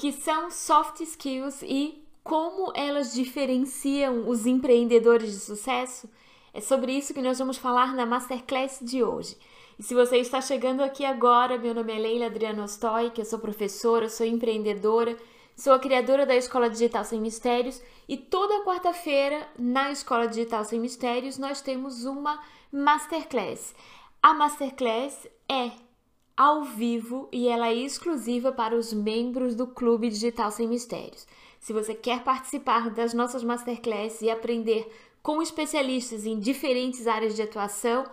que são soft skills e como elas diferenciam os empreendedores de sucesso? É sobre isso que nós vamos falar na masterclass de hoje. E se você está chegando aqui agora, meu nome é Leila Adriano Ostoy, que eu sou professora, sou empreendedora, sou a criadora da Escola Digital Sem Mistérios e toda quarta-feira na Escola Digital Sem Mistérios nós temos uma masterclass. A masterclass é ao vivo e ela é exclusiva para os membros do Clube Digital Sem Mistérios. Se você quer participar das nossas masterclasses e aprender com especialistas em diferentes áreas de atuação,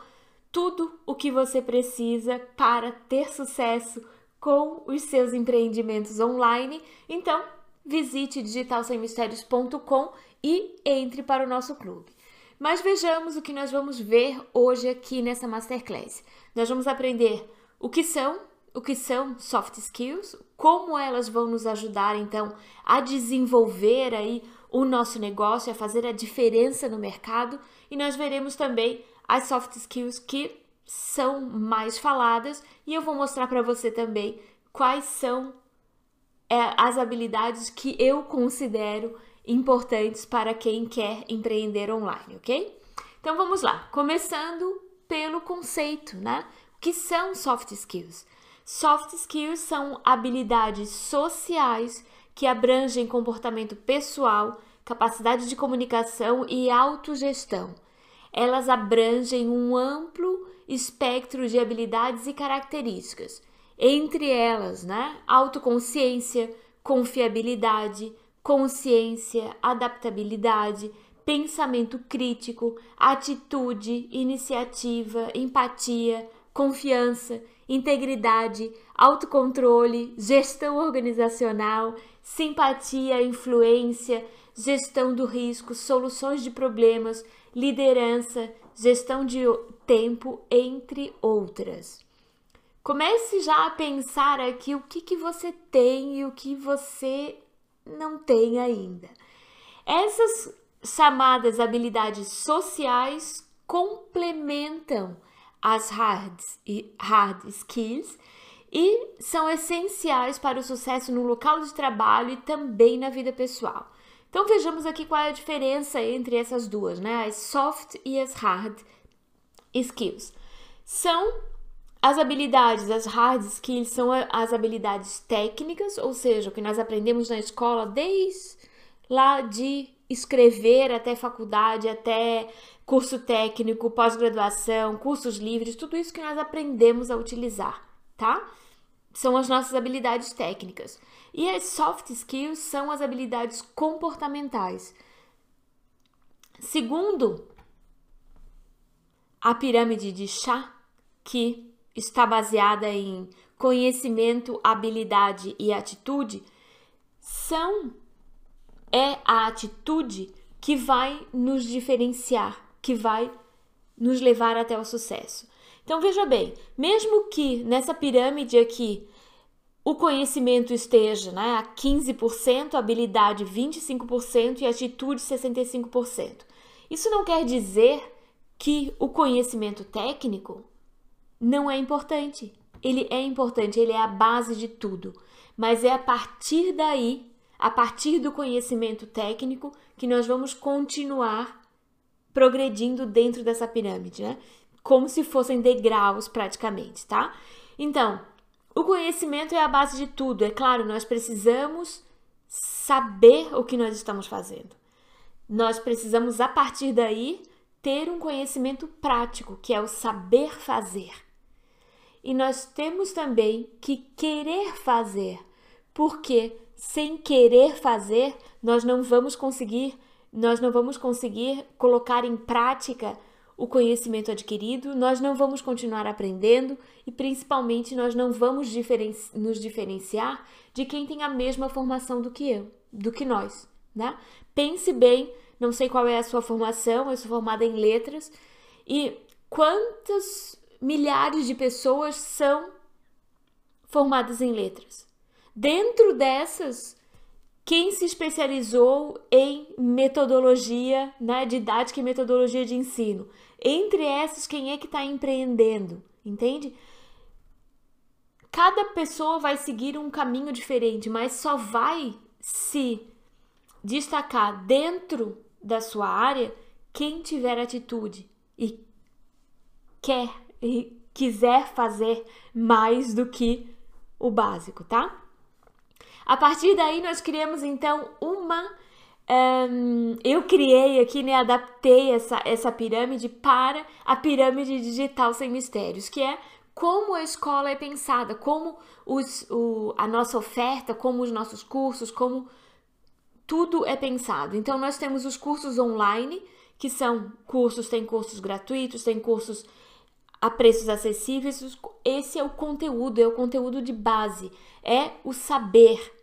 tudo o que você precisa para ter sucesso com os seus empreendimentos online, então visite digitalsemmistérios.com e entre para o nosso clube. Mas vejamos o que nós vamos ver hoje aqui nessa masterclass. Nós vamos aprender o que são, o que são soft skills, como elas vão nos ajudar então a desenvolver aí o nosso negócio, a fazer a diferença no mercado, e nós veremos também as soft skills que são mais faladas. E eu vou mostrar para você também quais são é, as habilidades que eu considero importantes para quem quer empreender online, ok? Então vamos lá, começando pelo conceito, né? O que são soft skills? Soft skills são habilidades sociais que abrangem comportamento pessoal, capacidade de comunicação e autogestão. Elas abrangem um amplo espectro de habilidades e características, entre elas, né, autoconsciência, confiabilidade, consciência, adaptabilidade, pensamento crítico, atitude, iniciativa, empatia, confiança, integridade, autocontrole, gestão organizacional, simpatia, influência, gestão do risco, soluções de problemas, liderança, gestão de tempo, entre outras. Comece já a pensar aqui o que, que você tem e o que você não tem ainda. Essas chamadas habilidades sociais complementam as hard, hard skills e são essenciais para o sucesso no local de trabalho e também na vida pessoal. Então vejamos aqui qual é a diferença entre essas duas, né? As soft e as hard skills. São as habilidades, as hard skills são as habilidades técnicas, ou seja, o que nós aprendemos na escola desde lá de escrever até faculdade, até curso técnico, pós-graduação, cursos livres, tudo isso que nós aprendemos a utilizar, tá? São as nossas habilidades técnicas. E as soft skills são as habilidades comportamentais. Segundo a pirâmide de chá, que está baseada em conhecimento, habilidade e atitude, são é a atitude que vai nos diferenciar, que vai nos levar até o sucesso. Então veja bem, mesmo que nessa pirâmide aqui o conhecimento esteja né, a 15%, habilidade 25% e atitude 65%. Isso não quer dizer que o conhecimento técnico não é importante. Ele é importante, ele é a base de tudo. Mas é a partir daí, a partir do conhecimento técnico, que nós vamos continuar progredindo dentro dessa pirâmide, né? Como se fossem degraus praticamente, tá? Então, o conhecimento é a base de tudo. É claro, nós precisamos saber o que nós estamos fazendo. Nós precisamos, a partir daí, ter um conhecimento prático, que é o saber fazer. E nós temos também que querer fazer, porque sem querer fazer, nós não vamos conseguir, nós não vamos conseguir colocar em prática o conhecimento adquirido, nós não vamos continuar aprendendo e principalmente nós não vamos nos diferenciar de quem tem a mesma formação do que eu, do que nós, né? Pense bem, não sei qual é a sua formação, eu sou formada em letras e quantas milhares de pessoas são formadas em letras. Dentro dessas, quem se especializou em metodologia, né, didática e metodologia de ensino. Entre essas, quem é que está empreendendo? Entende? cada pessoa vai seguir um caminho diferente, mas só vai se destacar dentro da sua área quem tiver atitude e quer e quiser fazer mais do que o básico, tá? A partir daí nós criamos então uma um, eu criei aqui, né, adaptei essa, essa pirâmide para a pirâmide digital sem mistérios, que é como a escola é pensada, como os, o, a nossa oferta, como os nossos cursos, como tudo é pensado. Então, nós temos os cursos online, que são cursos, tem cursos gratuitos, tem cursos a preços acessíveis. Esse é o conteúdo, é o conteúdo de base, é o saber.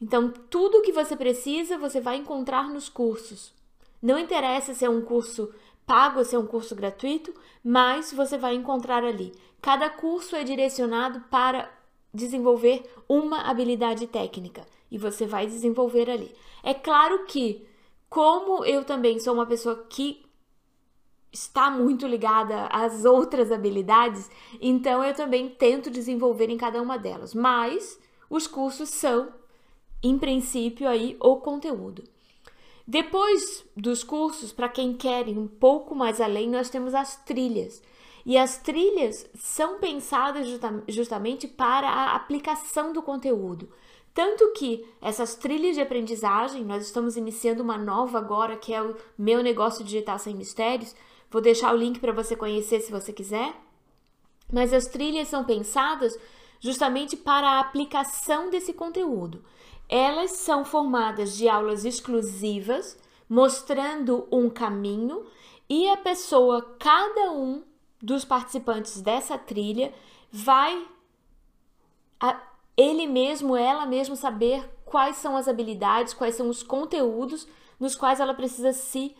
Então, tudo que você precisa, você vai encontrar nos cursos. Não interessa se é um curso pago se é um curso gratuito, mas você vai encontrar ali. Cada curso é direcionado para desenvolver uma habilidade técnica e você vai desenvolver ali. É claro que, como eu também sou uma pessoa que está muito ligada às outras habilidades, então eu também tento desenvolver em cada uma delas. Mas os cursos são, em princípio, aí o conteúdo. Depois dos cursos, para quem quer ir um pouco mais além, nós temos as trilhas. E as trilhas são pensadas justamente para a aplicação do conteúdo. Tanto que essas trilhas de aprendizagem, nós estamos iniciando uma nova agora, que é o meu negócio digital sem mistérios. Vou deixar o link para você conhecer se você quiser. Mas as trilhas são pensadas justamente para a aplicação desse conteúdo. Elas são formadas de aulas exclusivas, mostrando um caminho, e a pessoa, cada um dos participantes dessa trilha, vai a, ele mesmo, ela mesmo saber quais são as habilidades, quais são os conteúdos nos quais ela precisa se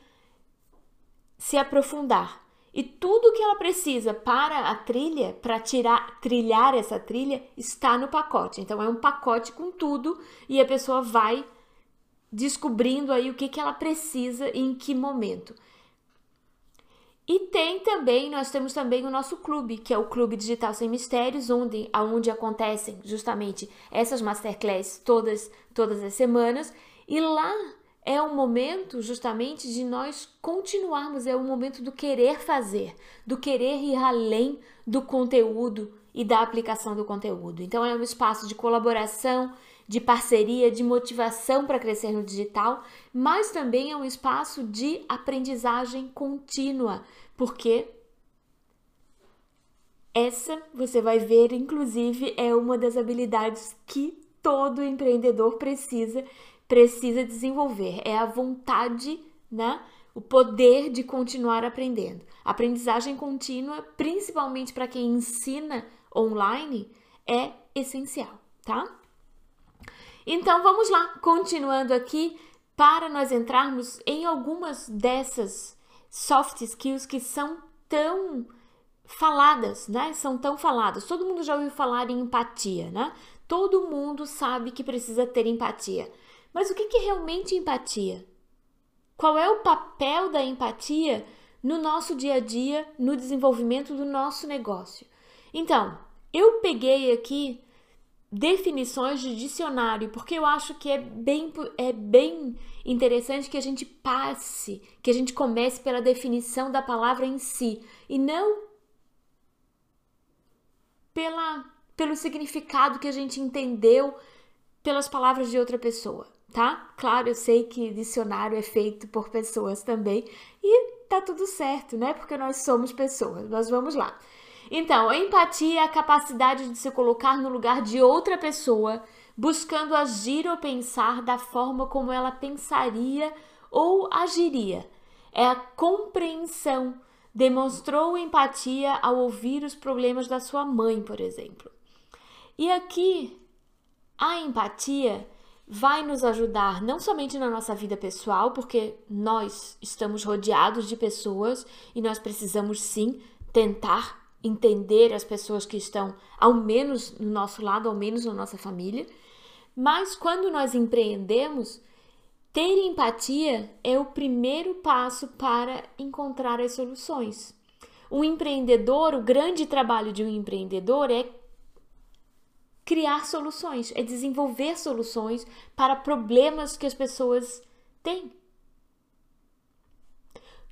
se aprofundar. E tudo que ela precisa para a trilha, para tirar, trilhar essa trilha, está no pacote. Então é um pacote com tudo e a pessoa vai descobrindo aí o que, que ela precisa e em que momento. E tem também, nós temos também o nosso clube, que é o Clube Digital Sem Mistérios, onde, onde acontecem justamente essas masterclasses todas, todas as semanas. E lá é o momento justamente de nós continuarmos, é o momento do querer fazer, do querer ir além do conteúdo e da aplicação do conteúdo. Então é um espaço de colaboração, de parceria, de motivação para crescer no digital, mas também é um espaço de aprendizagem contínua, porque essa você vai ver, inclusive, é uma das habilidades que todo empreendedor precisa precisa desenvolver. É a vontade, né? O poder de continuar aprendendo. Aprendizagem contínua, principalmente para quem ensina online, é essencial, tá? Então vamos lá, continuando aqui para nós entrarmos em algumas dessas soft skills que são tão faladas, né? São tão faladas. Todo mundo já ouviu falar em empatia, né? Todo mundo sabe que precisa ter empatia. Mas o que é realmente empatia? Qual é o papel da empatia no nosso dia a dia, no desenvolvimento do nosso negócio? Então, eu peguei aqui definições de dicionário, porque eu acho que é bem, é bem interessante que a gente passe, que a gente comece pela definição da palavra em si e não pela, pelo significado que a gente entendeu pelas palavras de outra pessoa tá? Claro, eu sei que dicionário é feito por pessoas também e tá tudo certo, né? Porque nós somos pessoas. Nós vamos lá. Então, empatia é a capacidade de se colocar no lugar de outra pessoa, buscando agir ou pensar da forma como ela pensaria ou agiria. É a compreensão. Demonstrou empatia ao ouvir os problemas da sua mãe, por exemplo. E aqui, a empatia vai nos ajudar não somente na nossa vida pessoal, porque nós estamos rodeados de pessoas e nós precisamos sim tentar entender as pessoas que estão ao menos no nosso lado, ao menos na nossa família. Mas quando nós empreendemos, ter empatia é o primeiro passo para encontrar as soluções. Um empreendedor, o grande trabalho de um empreendedor é criar soluções, é desenvolver soluções para problemas que as pessoas têm.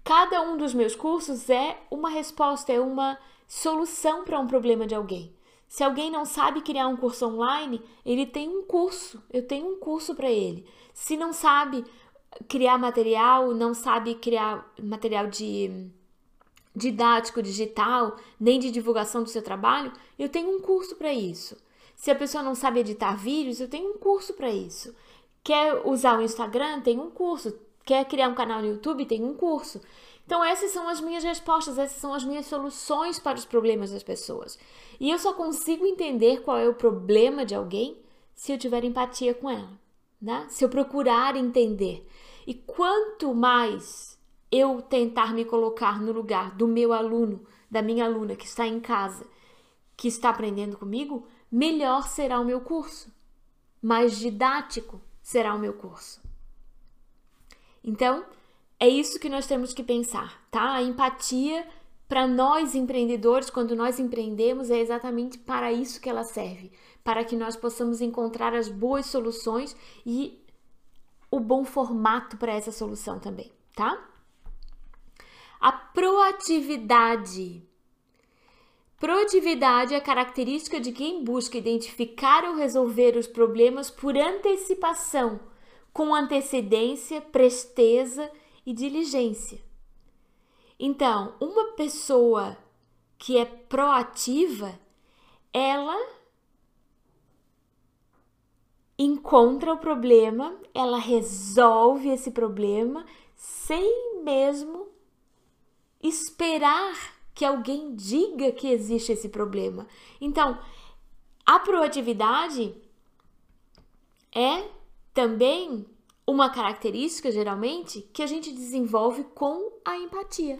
Cada um dos meus cursos é uma resposta, é uma solução para um problema de alguém. Se alguém não sabe criar um curso online, ele tem um curso. Eu tenho um curso para ele. Se não sabe criar material, não sabe criar material de didático digital, nem de divulgação do seu trabalho, eu tenho um curso para isso. Se a pessoa não sabe editar vídeos, eu tenho um curso para isso. Quer usar o Instagram? Tem um curso. Quer criar um canal no YouTube? Tem um curso. Então, essas são as minhas respostas, essas são as minhas soluções para os problemas das pessoas. E eu só consigo entender qual é o problema de alguém se eu tiver empatia com ela, né? Se eu procurar entender. E quanto mais eu tentar me colocar no lugar do meu aluno, da minha aluna que está em casa, que está aprendendo comigo, melhor será o meu curso. Mais didático será o meu curso. Então, é isso que nós temos que pensar, tá? A empatia para nós empreendedores, quando nós empreendemos, é exatamente para isso que ela serve, para que nós possamos encontrar as boas soluções e o bom formato para essa solução também, tá? A proatividade. Proatividade é característica de quem busca identificar ou resolver os problemas por antecipação, com antecedência, presteza e diligência. Então, uma pessoa que é proativa, ela encontra o problema, ela resolve esse problema sem mesmo esperar que alguém diga que existe esse problema. Então, a proatividade é também uma característica, geralmente, que a gente desenvolve com a empatia.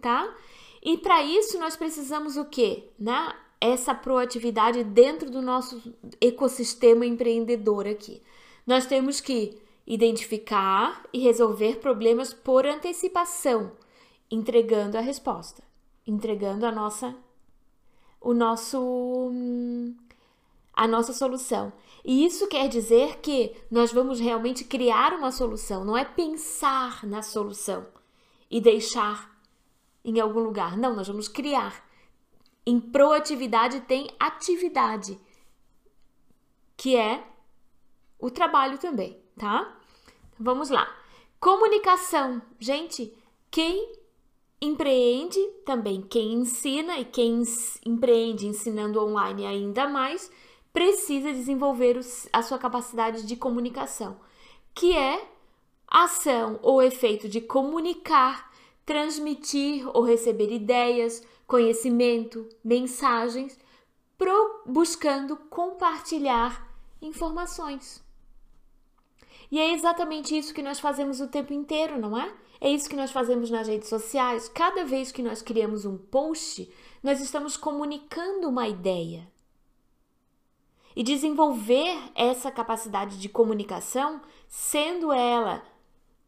Tá? E para isso nós precisamos o quê? Né? Essa proatividade dentro do nosso ecossistema empreendedor aqui. Nós temos que identificar e resolver problemas por antecipação, entregando a resposta, entregando a nossa o nosso a nossa solução. E isso quer dizer que nós vamos realmente criar uma solução, não é pensar na solução e deixar em algum lugar. Não, nós vamos criar. Em proatividade tem atividade, que é o trabalho também, tá? Vamos lá. Comunicação. Gente, quem empreende também, quem ensina e quem empreende ensinando online ainda mais, precisa desenvolver a sua capacidade de comunicação, que é ação ou efeito de comunicar, transmitir ou receber ideias, conhecimento, mensagens, buscando compartilhar informações. E é exatamente isso que nós fazemos o tempo inteiro, não é? É isso que nós fazemos nas redes sociais. Cada vez que nós criamos um post, nós estamos comunicando uma ideia. E desenvolver essa capacidade de comunicação, sendo ela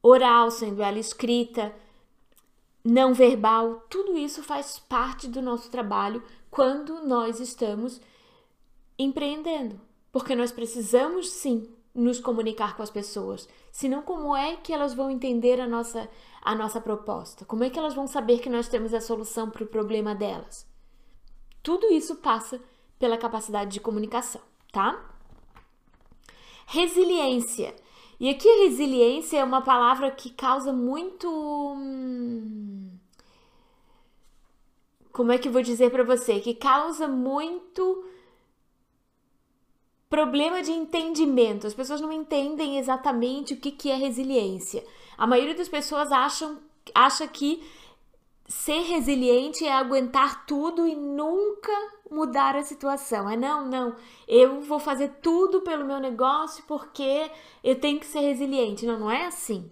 oral, sendo ela escrita, não verbal, tudo isso faz parte do nosso trabalho quando nós estamos empreendendo. Porque nós precisamos sim nos comunicar com as pessoas. Senão, como é que elas vão entender a nossa, a nossa proposta? Como é que elas vão saber que nós temos a solução para o problema delas? Tudo isso passa pela capacidade de comunicação tá? Resiliência. E aqui a resiliência é uma palavra que causa muito. Hum, como é que eu vou dizer para você? Que causa muito problema de entendimento. As pessoas não entendem exatamente o que, que é resiliência. A maioria das pessoas acham acha que ser resiliente é aguentar tudo e nunca mudar a situação. É não, não. Eu vou fazer tudo pelo meu negócio porque eu tenho que ser resiliente. Não, não é assim.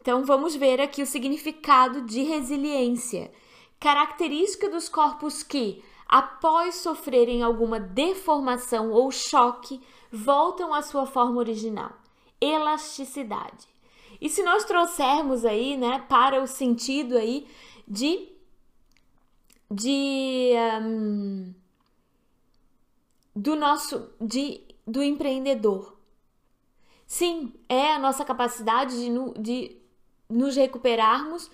Então vamos ver aqui o significado de resiliência. Característica dos corpos que, após sofrerem alguma deformação ou choque, voltam à sua forma original. Elasticidade. E se nós trouxermos aí, né, para o sentido aí de de um, do nosso de, do empreendedor. Sim, é a nossa capacidade de, de nos recuperarmos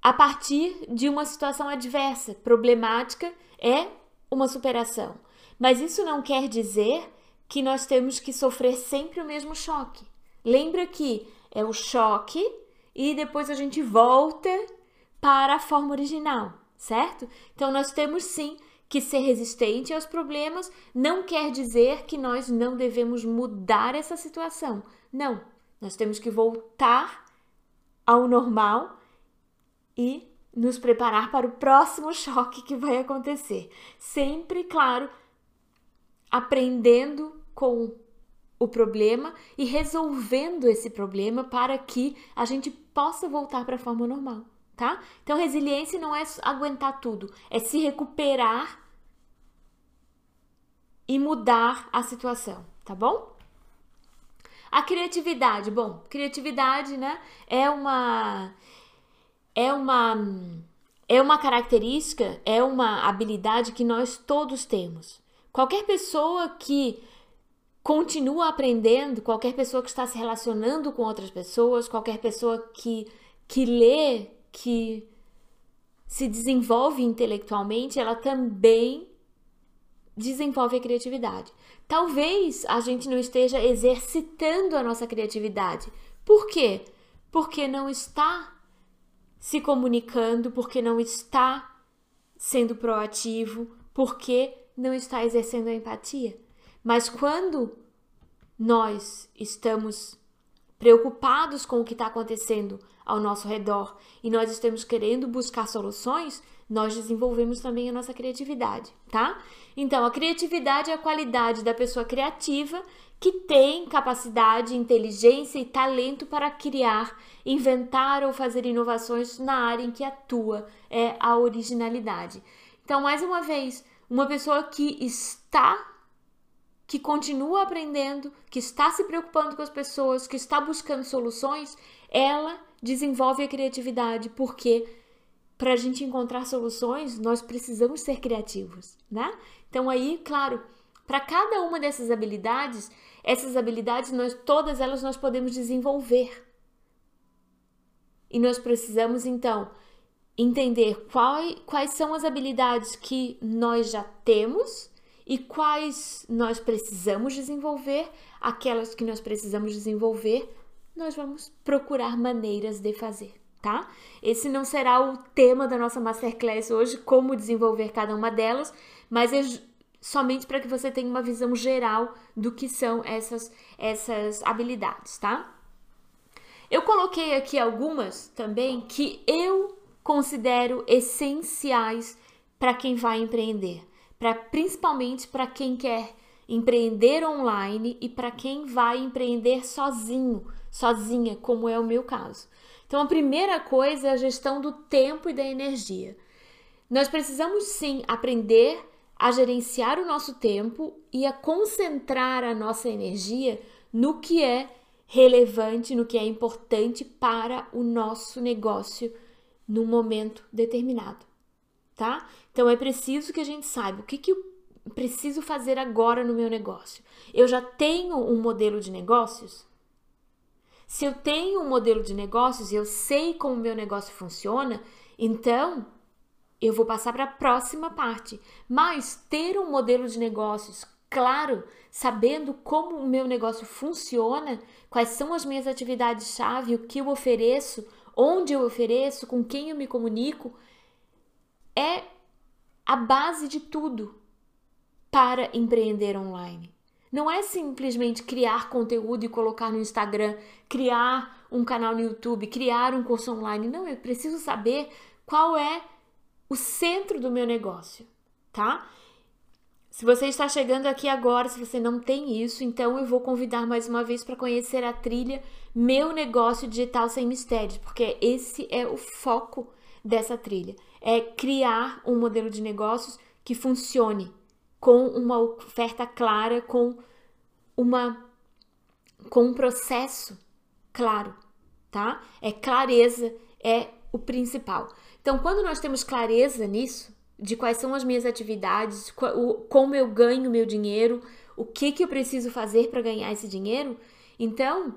a partir de uma situação adversa, problemática, é uma superação. Mas isso não quer dizer que nós temos que sofrer sempre o mesmo choque. Lembra que é o choque e depois a gente volta para a forma original, certo? Então nós temos sim que ser resistente aos problemas não quer dizer que nós não devemos mudar essa situação. Não, nós temos que voltar ao normal e nos preparar para o próximo choque que vai acontecer. Sempre, claro, aprendendo com o problema e resolvendo esse problema para que a gente possa voltar para a forma normal, tá? Então, resiliência não é aguentar tudo, é se recuperar e mudar a situação, tá bom? A criatividade, bom, criatividade, né, é uma é uma é uma característica, é uma habilidade que nós todos temos. Qualquer pessoa que continua aprendendo, qualquer pessoa que está se relacionando com outras pessoas, qualquer pessoa que, que lê, que se desenvolve intelectualmente, ela também desenvolve a criatividade. Talvez a gente não esteja exercitando a nossa criatividade. Por quê? Porque não está se comunicando, porque não está sendo proativo, porque não está exercendo a empatia. Mas quando nós estamos preocupados com o que está acontecendo ao nosso redor e nós estamos querendo buscar soluções, nós desenvolvemos também a nossa criatividade, tá? Então, a criatividade é a qualidade da pessoa criativa que tem capacidade, inteligência e talento para criar, inventar ou fazer inovações na área em que atua, é a originalidade. Então, mais uma vez, uma pessoa que está que continua aprendendo, que está se preocupando com as pessoas, que está buscando soluções, ela desenvolve a criatividade, porque para a gente encontrar soluções, nós precisamos ser criativos, né? Então aí, claro, para cada uma dessas habilidades, essas habilidades nós todas elas nós podemos desenvolver. E nós precisamos então entender qual, quais são as habilidades que nós já temos e quais nós precisamos desenvolver, aquelas que nós precisamos desenvolver, nós vamos procurar maneiras de fazer, tá? Esse não será o tema da nossa masterclass hoje, como desenvolver cada uma delas, mas é somente para que você tenha uma visão geral do que são essas essas habilidades, tá? Eu coloquei aqui algumas também que eu considero essenciais para quem vai empreender para principalmente para quem quer empreender online e para quem vai empreender sozinho, sozinha, como é o meu caso. Então, a primeira coisa é a gestão do tempo e da energia. Nós precisamos sim aprender a gerenciar o nosso tempo e a concentrar a nossa energia no que é relevante, no que é importante para o nosso negócio num momento determinado tá? Então é preciso que a gente saiba o que, que eu preciso fazer agora no meu negócio. Eu já tenho um modelo de negócios? Se eu tenho um modelo de negócios e eu sei como o meu negócio funciona, então eu vou passar para a próxima parte. Mas ter um modelo de negócios claro, sabendo como o meu negócio funciona, quais são as minhas atividades-chave, o que eu ofereço, onde eu ofereço, com quem eu me comunico, é a base de tudo para empreender online. Não é simplesmente criar conteúdo e colocar no Instagram, criar um canal no YouTube, criar um curso online. Não, eu preciso saber qual é o centro do meu negócio, tá? Se você está chegando aqui agora, se você não tem isso, então eu vou convidar mais uma vez para conhecer a trilha Meu Negócio Digital Sem Mistérios, porque esse é o foco dessa trilha é criar um modelo de negócios que funcione com uma oferta clara, com uma com um processo claro, tá? É clareza é o principal. Então, quando nós temos clareza nisso, de quais são as minhas atividades, como eu ganho meu dinheiro, o que, que eu preciso fazer para ganhar esse dinheiro, então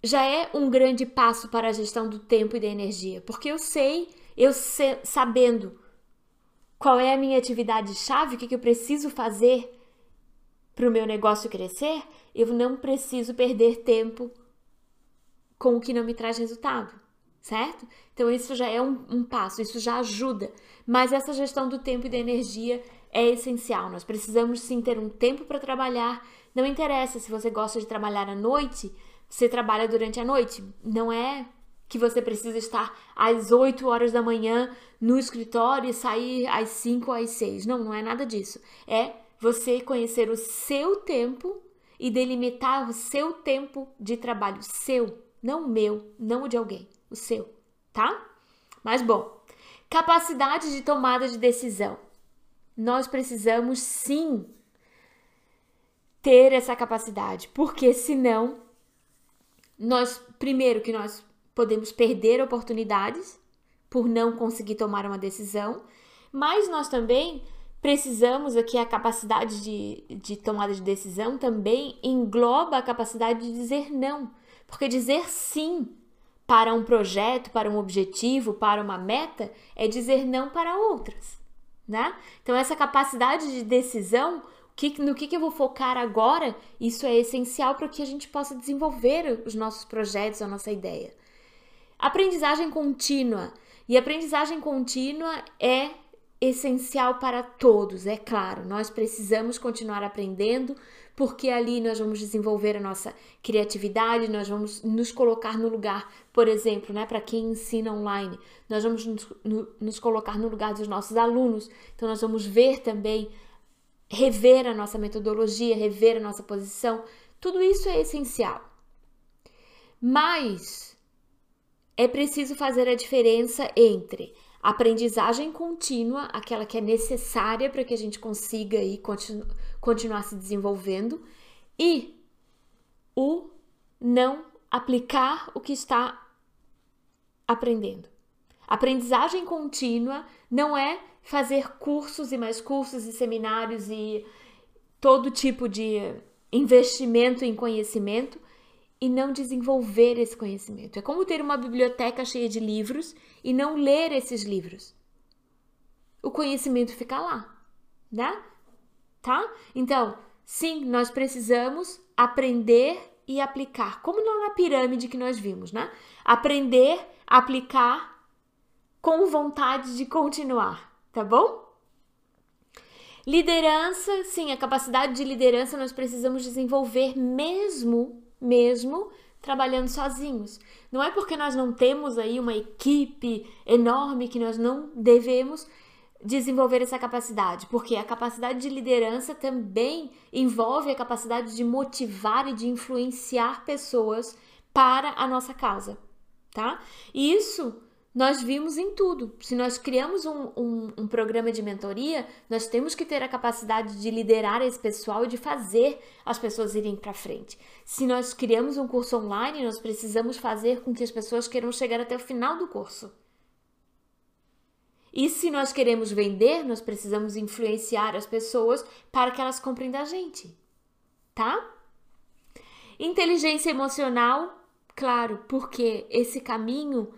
já é um grande passo para a gestão do tempo e da energia, porque eu sei, eu sabendo qual é a minha atividade chave, o que, que eu preciso fazer para o meu negócio crescer, eu não preciso perder tempo com o que não me traz resultado, certo? Então, isso já é um, um passo, isso já ajuda. Mas essa gestão do tempo e da energia é essencial. Nós precisamos sim ter um tempo para trabalhar. Não interessa se você gosta de trabalhar à noite, você trabalha durante a noite. Não é que você precisa estar às 8 horas da manhã no escritório e sair às 5 ou às 6. Não, não é nada disso. É você conhecer o seu tempo e delimitar o seu tempo de trabalho, seu, não o meu, não o de alguém, o seu, tá? Mas bom, capacidade de tomada de decisão. Nós precisamos sim ter essa capacidade, porque senão nós primeiro que nós podemos perder oportunidades por não conseguir tomar uma decisão, mas nós também precisamos aqui a capacidade de, de tomada de decisão também engloba a capacidade de dizer não. Porque dizer sim para um projeto, para um objetivo, para uma meta, é dizer não para outras, né? Então, essa capacidade de decisão, que, no que, que eu vou focar agora, isso é essencial para que a gente possa desenvolver os nossos projetos, a nossa ideia. Aprendizagem contínua. E aprendizagem contínua é essencial para todos, é claro. Nós precisamos continuar aprendendo, porque ali nós vamos desenvolver a nossa criatividade, nós vamos nos colocar no lugar, por exemplo, né, para quem ensina online, nós vamos nos, no, nos colocar no lugar dos nossos alunos. Então nós vamos ver também, rever a nossa metodologia, rever a nossa posição. Tudo isso é essencial. Mas é preciso fazer a diferença entre aprendizagem contínua, aquela que é necessária para que a gente consiga aí continu continuar se desenvolvendo, e o não aplicar o que está aprendendo. Aprendizagem contínua não é fazer cursos e mais cursos e seminários e todo tipo de investimento em conhecimento e não desenvolver esse conhecimento. É como ter uma biblioteca cheia de livros e não ler esses livros. O conhecimento fica lá, né? Tá? Então, sim, nós precisamos aprender e aplicar, como na pirâmide que nós vimos, né? Aprender, aplicar com vontade de continuar, tá bom? Liderança, sim, a capacidade de liderança nós precisamos desenvolver mesmo mesmo trabalhando sozinhos. Não é porque nós não temos aí uma equipe enorme que nós não devemos desenvolver essa capacidade, porque a capacidade de liderança também envolve a capacidade de motivar e de influenciar pessoas para a nossa causa, tá? E isso nós vimos em tudo. Se nós criamos um, um, um, programa de mentoria, nós temos que ter a capacidade de liderar esse pessoal e de fazer as pessoas irem para frente. Se nós criamos um curso online, nós precisamos fazer com que as pessoas queiram chegar até o final do curso. E se nós queremos vender, nós precisamos influenciar as pessoas para que elas comprem da gente, tá? Inteligência emocional, claro, porque esse caminho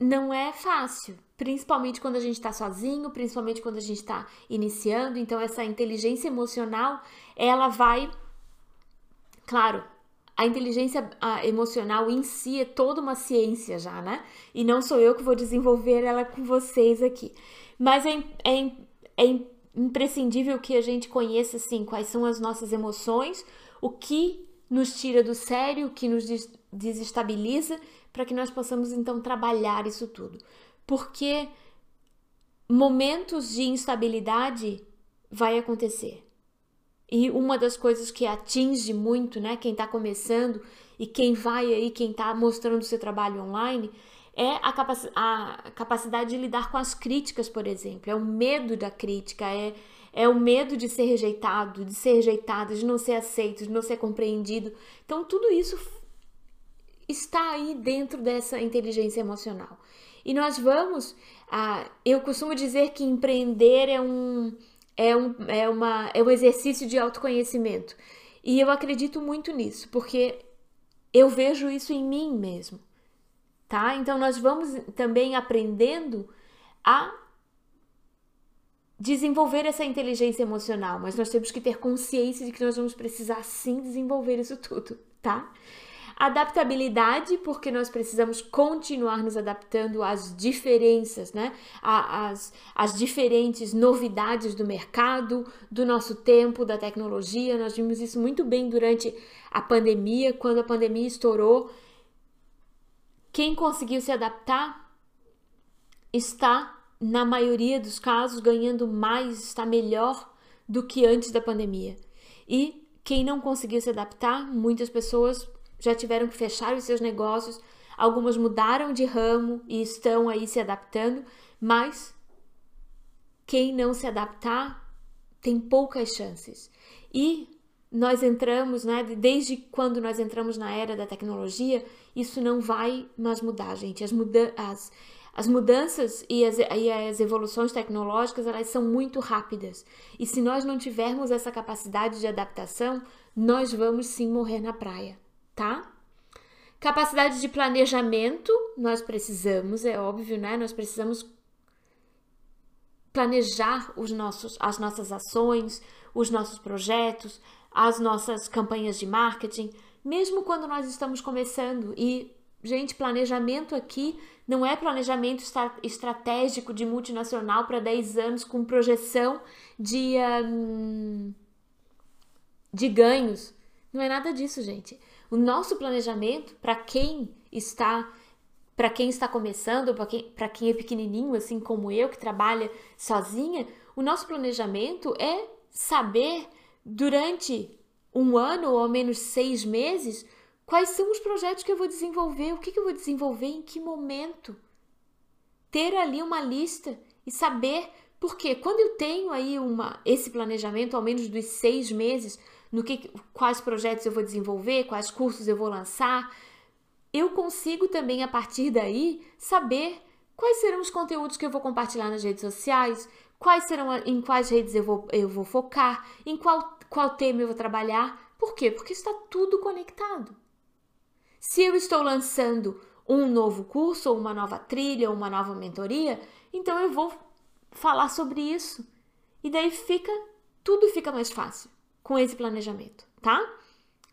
não é fácil, principalmente quando a gente está sozinho, principalmente quando a gente está iniciando. Então, essa inteligência emocional, ela vai. Claro, a inteligência emocional em si é toda uma ciência já, né? E não sou eu que vou desenvolver ela com vocês aqui. Mas é, é, é imprescindível que a gente conheça, assim, quais são as nossas emoções, o que nos tira do sério, o que nos desestabiliza para que nós possamos então trabalhar isso tudo. Porque momentos de instabilidade vai acontecer. E uma das coisas que atinge muito, né, quem está começando e quem vai aí, quem está mostrando seu trabalho online, é a, capac a, capacidade de lidar com as críticas, por exemplo. É o medo da crítica, é, é o medo de ser rejeitado, de ser rejeitado, de não ser aceito, de não ser compreendido. Então, tudo isso está aí dentro dessa inteligência emocional. E nós vamos Ah, eu costumo dizer que empreender é um, é um, é uma, é um exercício de autoconhecimento. E eu acredito muito nisso, porque eu vejo isso em mim mesmo, tá? Então nós vamos também aprendendo a desenvolver essa inteligência emocional, mas nós temos que ter consciência de que nós vamos precisar sim desenvolver isso tudo, tá? Adaptabilidade, porque nós precisamos continuar nos adaptando às diferenças, né? Às, às diferentes novidades do mercado, do nosso tempo, da tecnologia. Nós vimos isso muito bem durante a pandemia, quando a pandemia estourou. Quem conseguiu se adaptar está, na maioria dos casos, ganhando mais, está melhor do que antes da pandemia. E quem não conseguiu se adaptar, muitas pessoas já tiveram que fechar os seus negócios, algumas mudaram de ramo e estão aí se adaptando, mas quem não se adaptar tem poucas chances. E nós entramos, né, desde quando nós entramos na era da tecnologia, isso não vai mais mudar, gente. As, muda as, as mudanças e as, e as evoluções tecnológicas, elas são muito rápidas. E se nós não tivermos essa capacidade de adaptação, nós vamos sim morrer na praia tá? Capacidade de planejamento, nós precisamos, é óbvio, né? Nós precisamos planejar os nossos, as nossas ações, os nossos projetos, as nossas campanhas de marketing, mesmo quando nós estamos começando. E, gente, planejamento aqui não é planejamento estratégico de multinacional para 10 anos com projeção de, um, de ganhos. Não é nada disso, gente. O nosso planejamento, para quem está para quem está começando, para quem, quem é pequenininho, assim como eu, que trabalha sozinha, o nosso planejamento é saber durante um ano ou ao menos seis meses quais são os projetos que eu vou desenvolver, o que, que eu vou desenvolver, em que momento. Ter ali uma lista e saber, porque quando eu tenho aí uma, esse planejamento, ao menos dos seis meses, no que, quais projetos eu vou desenvolver, quais cursos eu vou lançar, eu consigo também a partir daí saber quais serão os conteúdos que eu vou compartilhar nas redes sociais, quais serão em quais redes eu vou, eu vou focar, em qual, qual tema eu vou trabalhar. Por quê? Porque está tudo conectado. Se eu estou lançando um novo curso, ou uma nova trilha, ou uma nova mentoria, então eu vou falar sobre isso. E daí fica tudo fica mais fácil com esse planejamento, tá?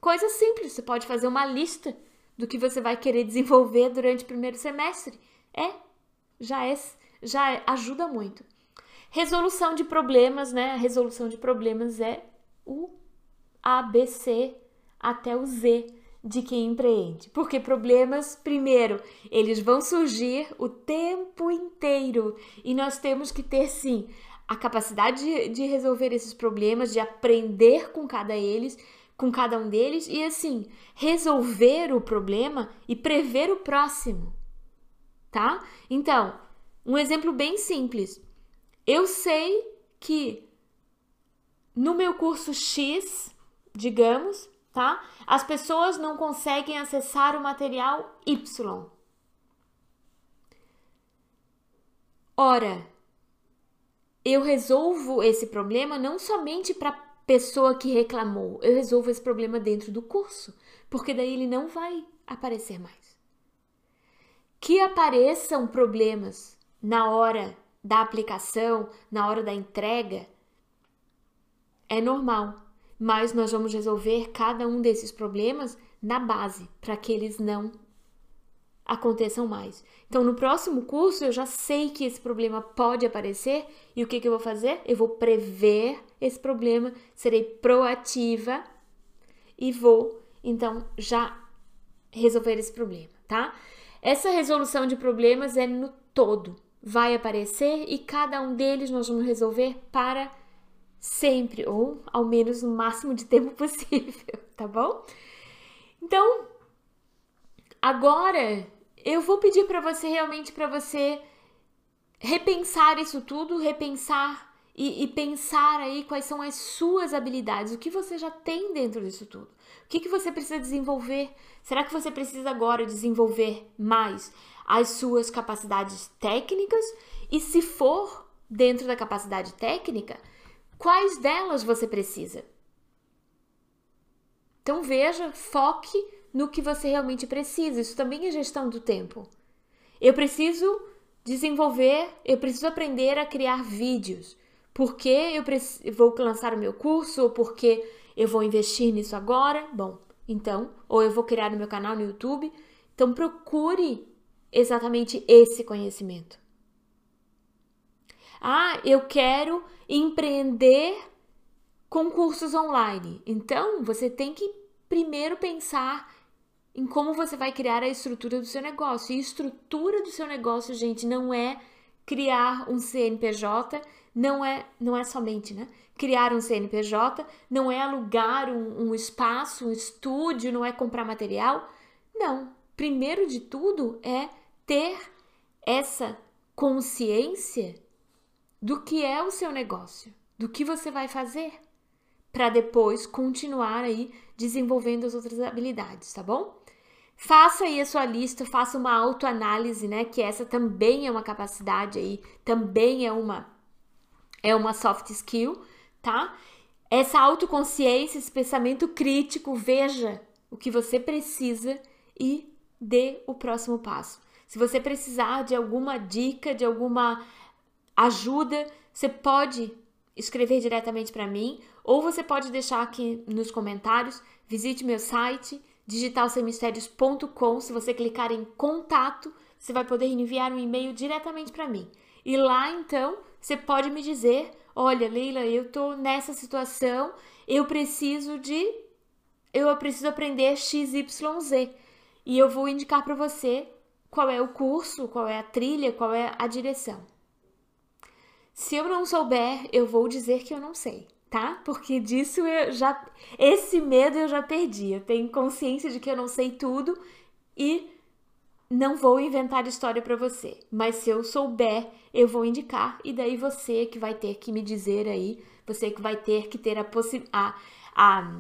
Coisa simples, você pode fazer uma lista do que você vai querer desenvolver durante o primeiro semestre. É, já é, já ajuda muito. Resolução de problemas, né? A resolução de problemas é o ABC até o Z de quem empreende. Porque problemas, primeiro, eles vão surgir o tempo inteiro e nós temos que ter sim a capacidade de, de resolver esses problemas, de aprender com cada eles, com cada um deles e assim, resolver o problema e prever o próximo. Tá? Então, um exemplo bem simples. Eu sei que no meu curso X, digamos, tá? As pessoas não conseguem acessar o material Y. Ora, eu resolvo esse problema não somente para a pessoa que reclamou, eu resolvo esse problema dentro do curso, porque daí ele não vai aparecer mais. Que apareçam problemas na hora da aplicação, na hora da entrega, é normal, mas nós vamos resolver cada um desses problemas na base, para que eles não aconteçam mais. Então, no próximo curso, eu já sei que esse problema pode aparecer e o que, que eu vou fazer? Eu vou prever esse problema, serei proativa e vou, então, já resolver esse problema, tá? Essa resolução de problemas é no todo, vai aparecer e cada um deles nós vamos resolver para sempre, ou ao menos no máximo de tempo possível, tá bom? Então, agora eu vou pedir para você realmente para você repensar isso tudo, repensar e, e, pensar aí quais são as suas habilidades, o que você já tem dentro disso tudo. O que, que você precisa desenvolver? Será que você precisa agora desenvolver mais as suas capacidades técnicas e, se for dentro da capacidade técnica, quais delas você precisa. Então veja, foque no que você realmente precisa. Isso também é gestão do tempo. Eu preciso desenvolver, eu preciso aprender a criar vídeos. Porque eu vou lançar o meu curso ou porque eu vou investir nisso agora? Bom, então, ou eu vou criar o meu canal no YouTube. Então procure exatamente esse conhecimento. Ah, eu quero empreender com cursos online. Então, você tem que primeiro pensar em como você vai criar a estrutura do seu negócio. E estrutura do seu negócio, gente, não é criar um CNPJ, não é, não é somente, né? Criar um CNPJ, não é alugar um, um espaço, um estúdio, não é comprar material. Não. Primeiro de tudo é ter essa consciência do que é o seu negócio, do que você vai fazer, para depois continuar aí desenvolvendo as outras habilidades, tá bom? Faça aí a sua lista, faça uma autoanálise, né? Que essa também é uma capacidade aí, também é uma é uma soft skill, tá? Essa autoconsciência, esse pensamento crítico, veja o que você precisa e dê o próximo passo. Se você precisar de alguma dica, de alguma ajuda, você pode escrever diretamente para mim ou você pode deixar aqui nos comentários. Visite meu site digitalsemistérios.com. Se você clicar em contato, você vai poder enviar um e-mail diretamente para mim. E lá então você pode me dizer: olha, Leila, eu tô nessa situação, eu preciso de. Eu preciso aprender XYZ. E eu vou indicar para você qual é o curso, qual é a trilha, qual é a direção. Se eu não souber, eu vou dizer que eu não sei tá? Porque disso eu já. Esse medo eu já perdi. Eu tenho consciência de que eu não sei tudo e não vou inventar história para você. Mas se eu souber, eu vou indicar e daí você que vai ter que me dizer aí, você que vai ter que ter a, a, a,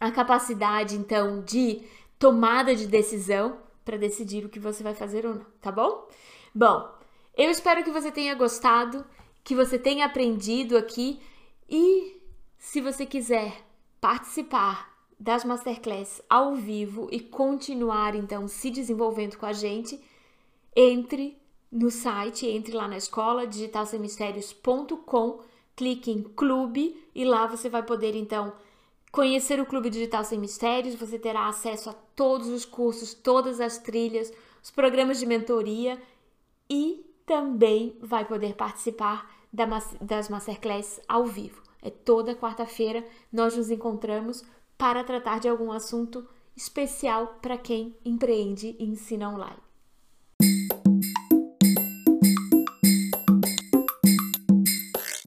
a capacidade então de tomada de decisão para decidir o que você vai fazer ou não, tá bom? Bom, eu espero que você tenha gostado, que você tenha aprendido aqui e se você quiser participar das masterclass ao vivo e continuar então se desenvolvendo com a gente, entre no site, entre lá na escola digitalsemmistérios.com, clique em clube e lá você vai poder então conhecer o Clube Digital Sem Mistérios, você terá acesso a todos os cursos, todas as trilhas, os programas de mentoria e também vai poder participar das Masterclass ao vivo. É toda quarta-feira nós nos encontramos para tratar de algum assunto especial para quem empreende e ensina online.